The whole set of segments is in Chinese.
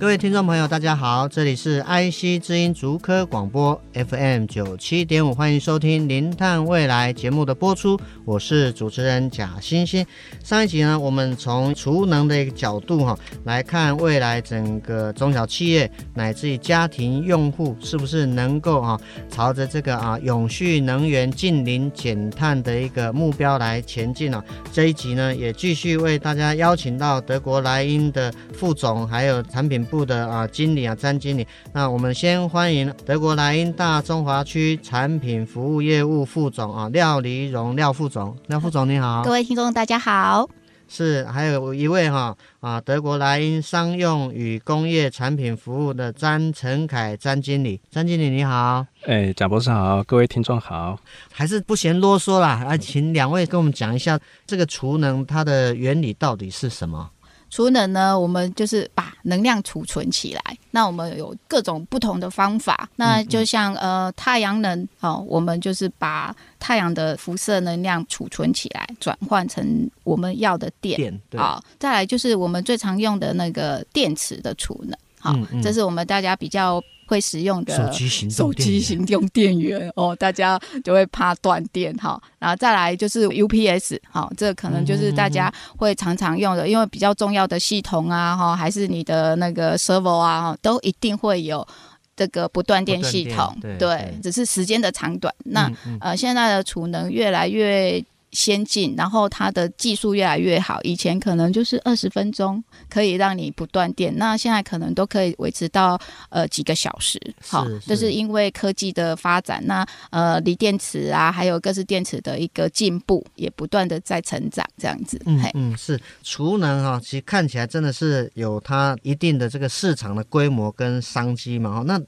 各位听众朋友，大家好，这里是 IC 之音竹科广播 FM 九七点五，欢迎收听《零碳未来》节目的播出，我是主持人贾欣欣。上一集呢，我们从储能的一个角度哈来看未来整个中小企业乃至于家庭用户是不是能够啊朝着这个啊永续能源近零减碳的一个目标来前进呢？这一集呢，也继续为大家邀请到德国莱茵的副总还有产品部。的啊，经理啊，詹经理，那我们先欢迎德国莱茵大中华区产品服务业务副总啊，廖黎荣廖副总，廖副总你好，各位听众大家好，是还有一位哈啊，德国莱茵商用与工业产品服务的詹成凯詹经理，詹经理你好，哎，贾博士好，各位听众好，还是不嫌啰嗦啦，啊，请两位跟我们讲一下这个储能它的原理到底是什么？储能呢，我们就是把能量储存起来。那我们有各种不同的方法。那就像呃太阳能哦，我们就是把太阳的辐射能量储存起来，转换成我们要的电。电对。好，再来就是我们最常用的那个电池的储能。好，这是我们大家比较。会使用的手机行动电源哦，大家就会怕断电哈。然后再来就是 UPS 好，这可能就是大家会常常用的，因为比较重要的系统啊哈，还是你的那个 server 啊，都一定会有这个不断电系统。对，对，只是时间的长短。那嗯嗯呃，现在的储能越来越。先进，然后它的技术越来越好。以前可能就是二十分钟可以让你不断电，那现在可能都可以维持到呃几个小时。好，这是，是因为科技的发展。那呃，锂电池啊，还有各式电池的一个进步，也不断的在成长。这样子，嗯嗯，是储能哈，其实看起来真的是有它一定的这个市场的规模跟商机嘛。那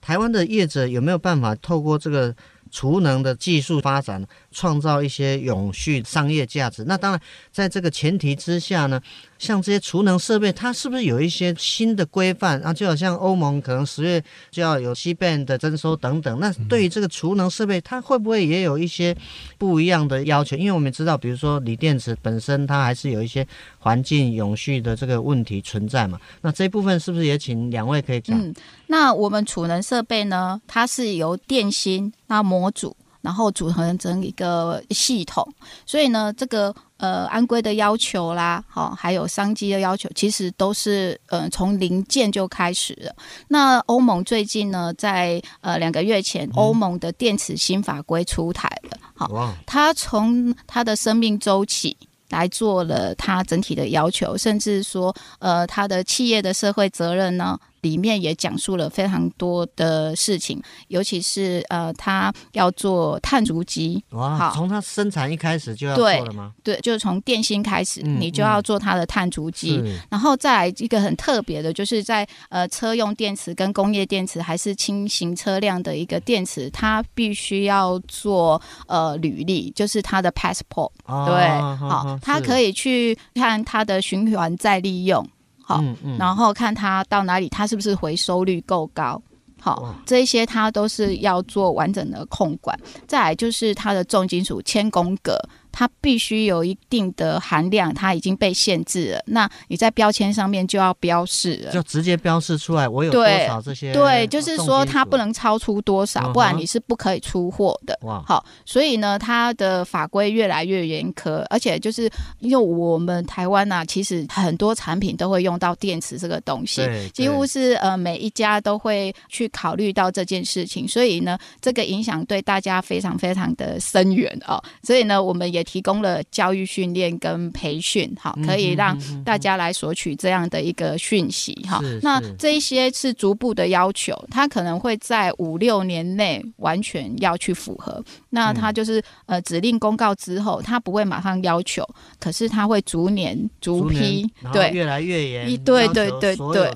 台湾的业者有没有办法透过这个？储能的技术发展，创造一些永续商业价值。那当然，在这个前提之下呢，像这些储能设备，它是不是有一些新的规范啊？就好像欧盟可能十月就要有 c 变的征收等等。那对于这个储能设备，它会不会也有一些不一样的要求？因为我们知道，比如说锂电池本身，它还是有一些环境永续的这个问题存在嘛。那这部分是不是也请两位可以讲？嗯，那我们储能设备呢，它是由电芯。那模组，然后组成成一个系统，所以呢，这个呃安规的要求啦，好，还有商机的要求，其实都是呃从零件就开始了。那欧盟最近呢，在呃两个月前，欧盟的电池新法规出台了，好，它从它的生命周期来做了它整体的要求，甚至说呃它的企业的社会责任呢。里面也讲述了非常多的事情，尤其是呃，他要做碳足迹。哇，好，从他生产一开始就要做了吗？对，对，就是从电芯开始，嗯、你就要做它的碳足迹。嗯、然后再来一个很特别的，就是在呃车用电池跟工业电池还是轻型车辆的一个电池，它必须要做呃履历，就是它的 passport。哦、对，好，它可以去看它的循环再利用。好，然后看它到哪里，它是不是回收率够高？好，这一些它都是要做完整的控管。再来就是它的重金属铅汞铬。它必须有一定的含量，它已经被限制了。那你在标签上面就要标示了，就直接标示出来，我有多少这些？对，就是说它不能超出多少，不然你是不可以出货的。哇，好，所以呢，它的法规越来越严苛，而且就是因为我们台湾啊，其实很多产品都会用到电池这个东西，几乎是呃每一家都会去考虑到这件事情，所以呢，这个影响对大家非常非常的深远哦。所以呢，我们也。也提供了教育训练跟培训，哈，可以让大家来索取这样的一个讯息，哈。那这一些是逐步的要求，他可能会在五六年内完全要去符合。那他就是呃指令公告之后，他不会马上要求，可是他会逐年逐批，对，越来越严，对对对对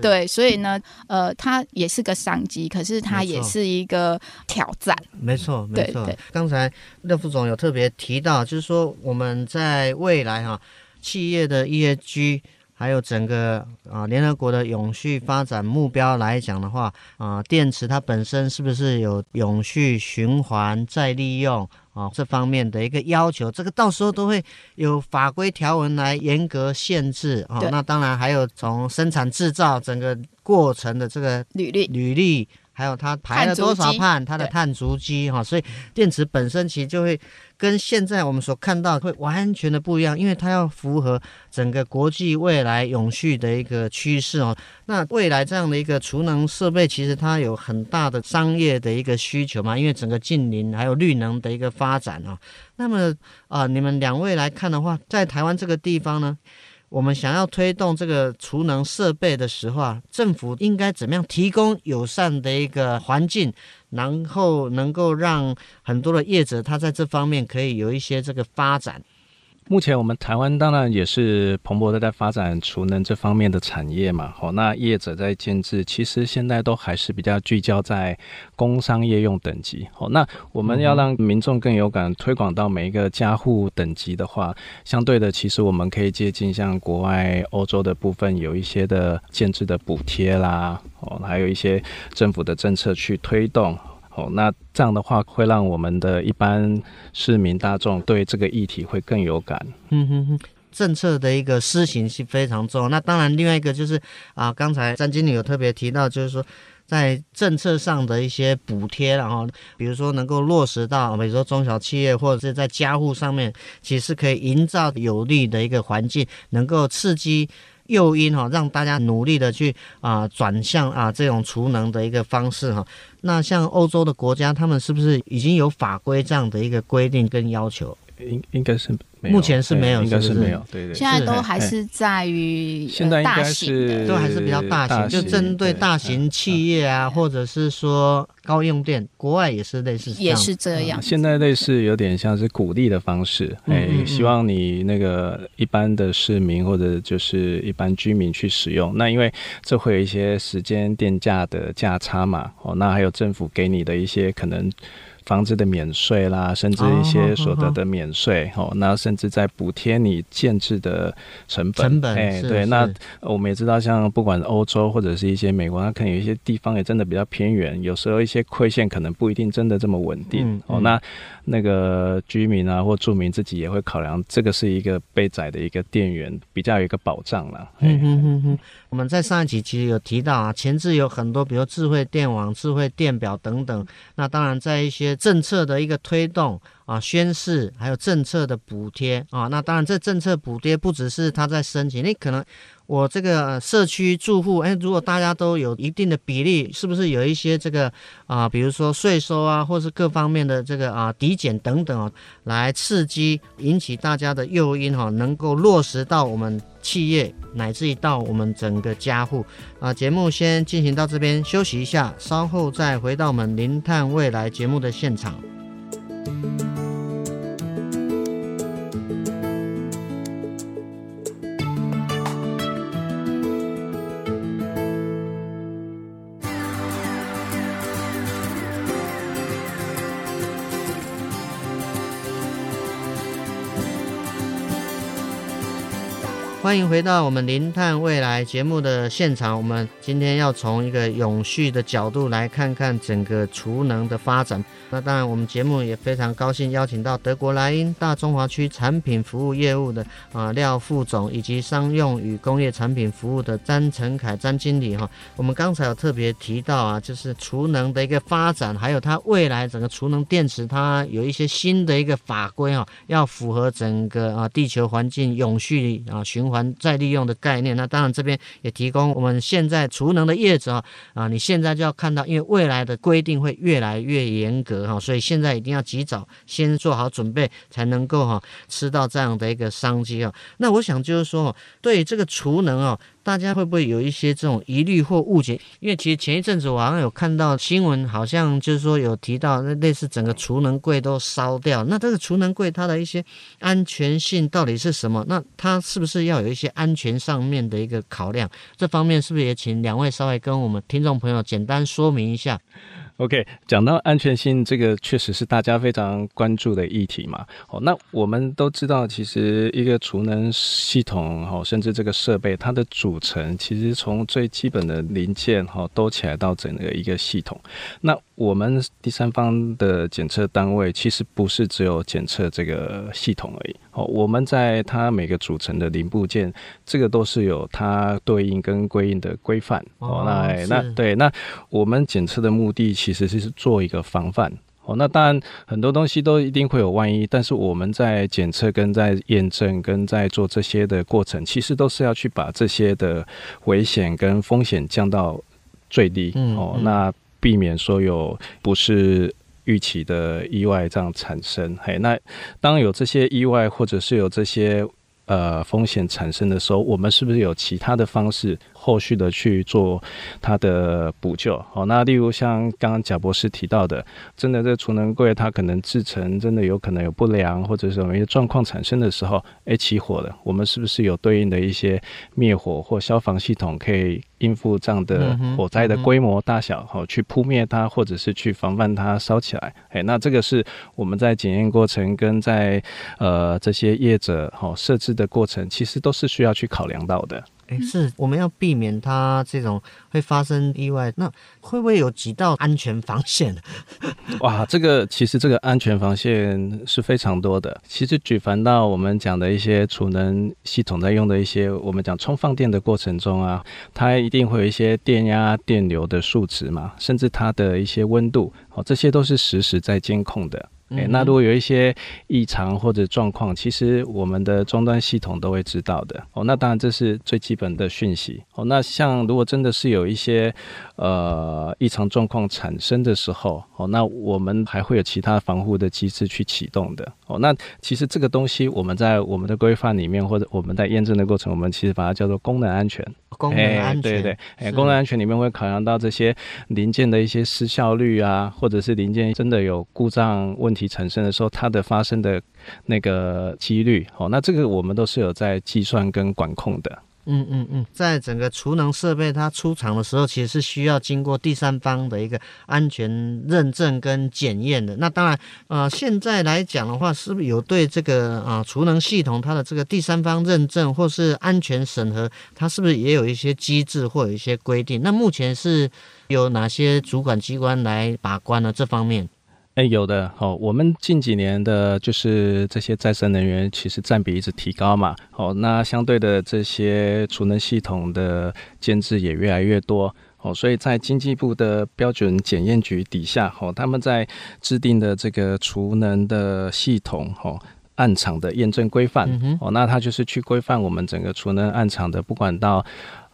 对，所以呢，呃，他也是个商机，可是他也是一个挑战。没错，没错。刚才廖副总有特别提到，就是说我们在未来哈，企业的 ESG。还有整个啊，联合国的永续发展目标来讲的话，啊，电池它本身是不是有永续循环再利用啊这方面的一个要求？这个到时候都会有法规条文来严格限制啊。那当然还有从生产制造整个过程的这个履历履历。还有它排了多少碳，它的碳足迹哈，所以电池本身其实就会跟现在我们所看到会完全的不一样，因为它要符合整个国际未来永续的一个趋势哦。那未来这样的一个储能设备，其实它有很大的商业的一个需求嘛，因为整个近邻还有绿能的一个发展啊。那么啊，你们两位来看的话，在台湾这个地方呢？我们想要推动这个储能设备的时候啊，政府应该怎么样提供友善的一个环境，然后能够让很多的业者他在这方面可以有一些这个发展。目前我们台湾当然也是蓬勃的在发展储能这方面的产业嘛，好，那业者在建置，其实现在都还是比较聚焦在工商业用等级，好，那我们要让民众更有感，推广到每一个家户等级的话，相对的，其实我们可以接近像国外欧洲的部分，有一些的建置的补贴啦，哦，还有一些政府的政策去推动。哦，那这样的话会让我们的一般市民大众对这个议题会更有感。嗯哼哼，政策的一个施行是非常重要。那当然，另外一个就是啊，刚才詹经理有特别提到，就是说在政策上的一些补贴，然后比如说能够落实到，比如说中小企业或者是在家户上面，其实可以营造有利的一个环境，能够刺激。诱因哈，让大家努力的去啊转向啊这种储能的一个方式哈。那像欧洲的国家，他们是不是已经有法规这样的一个规定跟要求？应应该是没有，目前是没有，应该是没有。对对，现在都还是在于现在应该是都还是比较大型，就针对大型企业啊，或者是说高用电，国外也是类似，也是这样。现在类似有点像是鼓励的方式，哎，希望你那个一般的市民或者就是一般居民去使用。那因为这会有一些时间电价的价差嘛，哦，那还有政府给你的一些可能。房子的免税啦，甚至一些所得的免税，哦，那甚至在补贴你建制的成本。成本，哎，对，那我们也知道，像不管欧洲或者是一些美国，它可能有一些地方也真的比较偏远，有时候一些馈线可能不一定真的这么稳定。嗯、哦，那那个居民啊或住民自己也会考量，这个是一个被宰的一个电源，比较有一个保障了。嗯嗯嗯嗯，我们在上一集其实有提到啊，前置有很多，比如智慧电网、智慧电表等等。那当然在一些政策的一个推动啊，宣示还有政策的补贴啊，那当然这政策补贴不只是他在申请，你可能我这个社区住户，哎，如果大家都有一定的比例，是不是有一些这个啊，比如说税收啊，或是各方面的这个啊抵减等等啊，来刺激引起大家的诱因哈，能够落实到我们企业乃至于到我们整个家户啊。节目先进行到这边，休息一下，稍后再回到我们零碳未来节目的现场。欢迎回到我们零碳未来节目的现场。我们今天要从一个永续的角度来看看整个储能的发展。那当然，我们节目也非常高兴邀请到德国莱茵大中华区产品服务业务的啊廖副总，以及商用与工业产品服务的詹成凯詹经理哈。我们刚才有特别提到啊，就是储能的一个发展，还有它未来整个储能电池，它有一些新的一个法规啊，要符合整个啊地球环境永续啊循环再利用的概念。那当然这边也提供我们现在储能的叶子啊，啊，你现在就要看到，因为未来的规定会越来越严格哈，所以现在一定要及早先做好准备，才能够哈吃到这样的一个商机啊。那我想就是说，对这个储能啊。大家会不会有一些这种疑虑或误解？因为其实前一阵子我好像有看到新闻，好像就是说有提到那类似整个储能柜都烧掉。那这个储能柜它的一些安全性到底是什么？那它是不是要有一些安全上面的一个考量？这方面是不是也请两位稍微跟我们听众朋友简单说明一下？OK，讲到安全性，这个确实是大家非常关注的议题嘛。哦，那我们都知道，其实一个储能系统，哦，甚至这个设备，它的组成，其实从最基本的零件，哈，都起来到整个一个系统，那。我们第三方的检测单位其实不是只有检测这个系统而已哦，我们在它每个组成的零部件，这个都是有它对应跟归应的规范哦。那那对，那我们检测的目的其实是做一个防范哦。那当然很多东西都一定会有万一，但是我们在检测跟在验证跟在做这些的过程，其实都是要去把这些的危险跟风险降到最低哦。那避免说有不是预期的意外这样产生，嘿，那当有这些意外或者是有这些呃风险产生的时候，我们是不是有其他的方式？后续的去做它的补救，好，那例如像刚刚贾博士提到的，真的这储能柜它可能制成真的有可能有不良或者什么一些状况产生的时候，哎，起火了，我们是不是有对应的一些灭火或消防系统可以应付这样的火灾的规模大小，好，去扑灭它或者是去防范它烧起来？哎，那这个是我们在检验过程跟在呃这些业者好设置的过程，其实都是需要去考量到的。哎，是我们要避免它这种会发生意外，那会不会有几道安全防线？哇，这个其实这个安全防线是非常多的。其实举凡到我们讲的一些储能系统在用的一些，我们讲充放电的过程中啊，它一定会有一些电压、电流的数值嘛，甚至它的一些温度，哦，这些都是实时在监控的。哎，那如果有一些异常或者状况，其实我们的终端系统都会知道的哦。那当然这是最基本的讯息哦。那像如果真的是有一些呃异常状况产生的时候哦，那我们还会有其他防护的机制去启动的哦。那其实这个东西我们在我们的规范里面或者我们在验证的过程，我们其实把它叫做功能安全。功能安全，对对对，哎，功能安全里面会考量到这些零件的一些失效率啊，或者是零件真的有故障问题。其产生的时候，它的发生的那个几率，哦，那这个我们都是有在计算跟管控的。嗯嗯嗯，在整个储能设备它出厂的时候，其实是需要经过第三方的一个安全认证跟检验的。那当然，呃，现在来讲的话，是不是有对这个啊储能系统它的这个第三方认证或是安全审核，它是不是也有一些机制或有一些规定？那目前是有哪些主管机关来把关呢？这方面？哎，有的哦。我们近几年的，就是这些再生能源，其实占比一直提高嘛。哦，那相对的这些储能系统的建制也越来越多。哦，所以在经济部的标准检验局底下，哦，他们在制定的这个储能的系统，哦，案场的验证规范，嗯，哦，那它就是去规范我们整个储能案场的，不管到。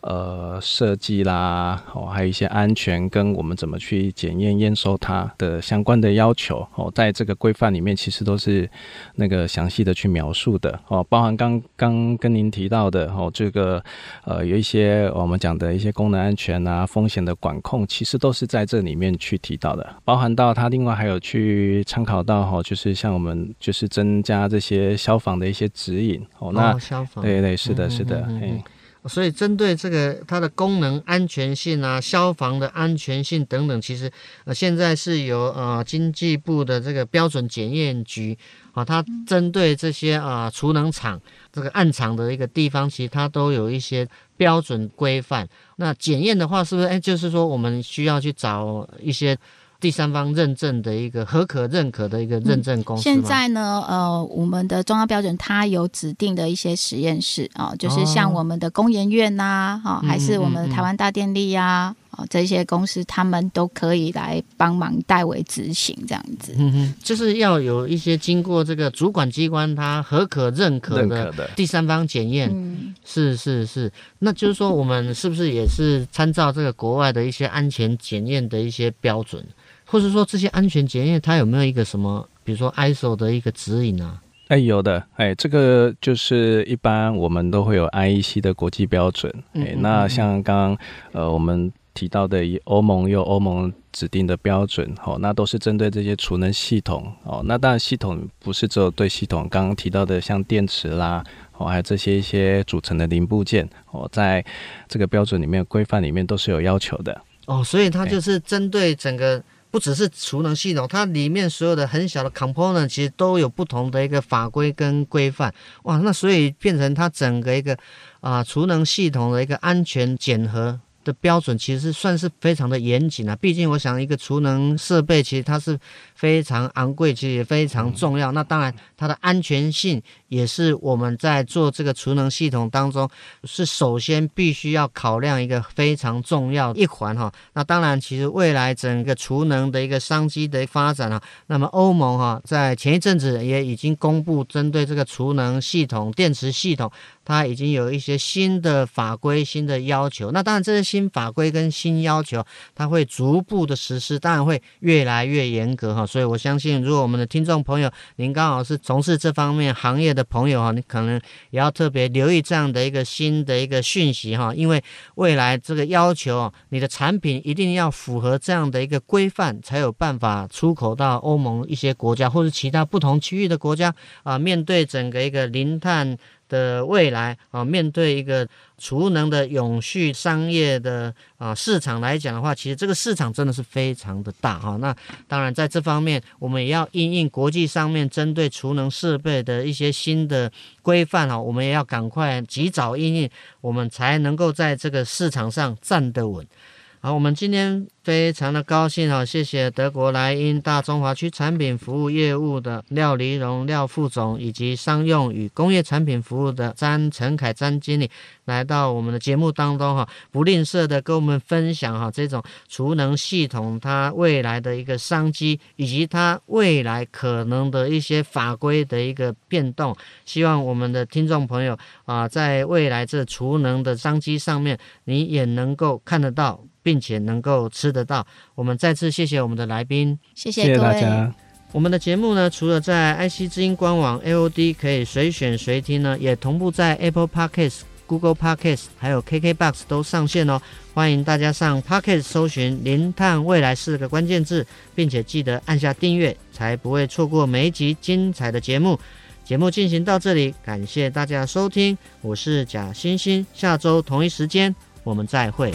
呃，设计啦，哦，还有一些安全跟我们怎么去检验验收它的相关的要求。哦，在这个规范里面，其实都是那个详细的去描述的。哦，包含刚刚跟您提到的哦，这个呃有一些我们讲的一些功能安全啊、风险的管控，其实都是在这里面去提到的，包含到它另外还有去参考到哈，就是像我们就是增加这些消防的一些指引。哦，那消防。对对是的是的，嗯所以，针对这个它的功能安全性啊、消防的安全性等等，其实呃现在是由呃经济部的这个标准检验局啊，它针对这些啊储能厂这个暗场的一个地方，其实它都有一些标准规范。那检验的话，是不是哎，就是说我们需要去找一些。第三方认证的一个合可认可的一个认证公司。现在呢，呃，我们的中央标准它有指定的一些实验室啊，就是像我们的工研院呐，哈，还是我们的台湾大电力呀，哦，这些公司他们都可以来帮忙代为执行这样子。嗯哼，就是要有一些经过这个主管机关它核可认可的第三方检验。嗯，是是是。那就是说，我们是不是也是参照这个国外的一些安全检验的一些标准，或者说这些安全检验它有没有一个什么，比如说 ISO 的一个指引啊？哎，有的，哎，这个就是一般我们都会有 IEC 的国际标准。哎，那像刚刚呃我们提到的，欧盟有欧盟指定的标准，哦，那都是针对这些储能系统，哦，那当然系统不是只有对系统，刚刚提到的像电池啦，哦，还有这些一些组成的零部件，哦，在这个标准里面规范里面都是有要求的。哦，所以它就是针对整个。不只是储能系统，它里面所有的很小的 component 其实都有不同的一个法规跟规范，哇，那所以变成它整个一个啊储能系统的一个安全检核的标准，其实算是非常的严谨啊。毕竟我想一个储能设备其实它是非常昂贵，其实也非常重要。那当然它的安全性。也是我们在做这个储能系统当中，是首先必须要考量一个非常重要一环哈。那当然，其实未来整个储能的一个商机的发展啊，那么欧盟哈在前一阵子也已经公布针对这个储能系统、电池系统，它已经有一些新的法规、新的要求。那当然，这些新法规跟新要求，它会逐步的实施，当然会越来越严格哈。所以我相信，如果我们的听众朋友您刚好是从事这方面行业的，朋友哈，你可能也要特别留意这样的一个新的一个讯息哈，因为未来这个要求，你的产品一定要符合这样的一个规范，才有办法出口到欧盟一些国家或者其他不同区域的国家啊。面对整个一个零碳的未来啊，面对一个储能的永续商业的啊市场来讲的话，其实这个市场真的是非常的大哈。那当然在这方面，我们也要因应国际上面针对储能设备的一些新的规范哈，我们也要赶快及早因应，我们才能够在这个市场上站得稳。好，我们今天非常的高兴哈，谢谢德国莱茵大中华区产品服务业务的廖黎荣廖副总，以及商用与工业产品服务的詹陈凯詹经理来到我们的节目当中哈，不吝啬的跟我们分享哈这种储能系统它未来的一个商机，以及它未来可能的一些法规的一个变动。希望我们的听众朋友啊，在未来这储能的商机上面，你也能够看得到。并且能够吃得到，我们再次谢谢我们的来宾，谢谢大家。我们的节目呢，除了在 IC 之音官网 AOD 可以随选随听呢，也同步在 Apple Podcast、Google Podcast 还有 KKBox 都上线哦。欢迎大家上 Podcast 搜寻“零碳未来”四个关键字，并且记得按下订阅，才不会错过每一集精彩的节目。节目进行到这里，感谢大家收听，我是贾欣欣，下周同一时间我们再会。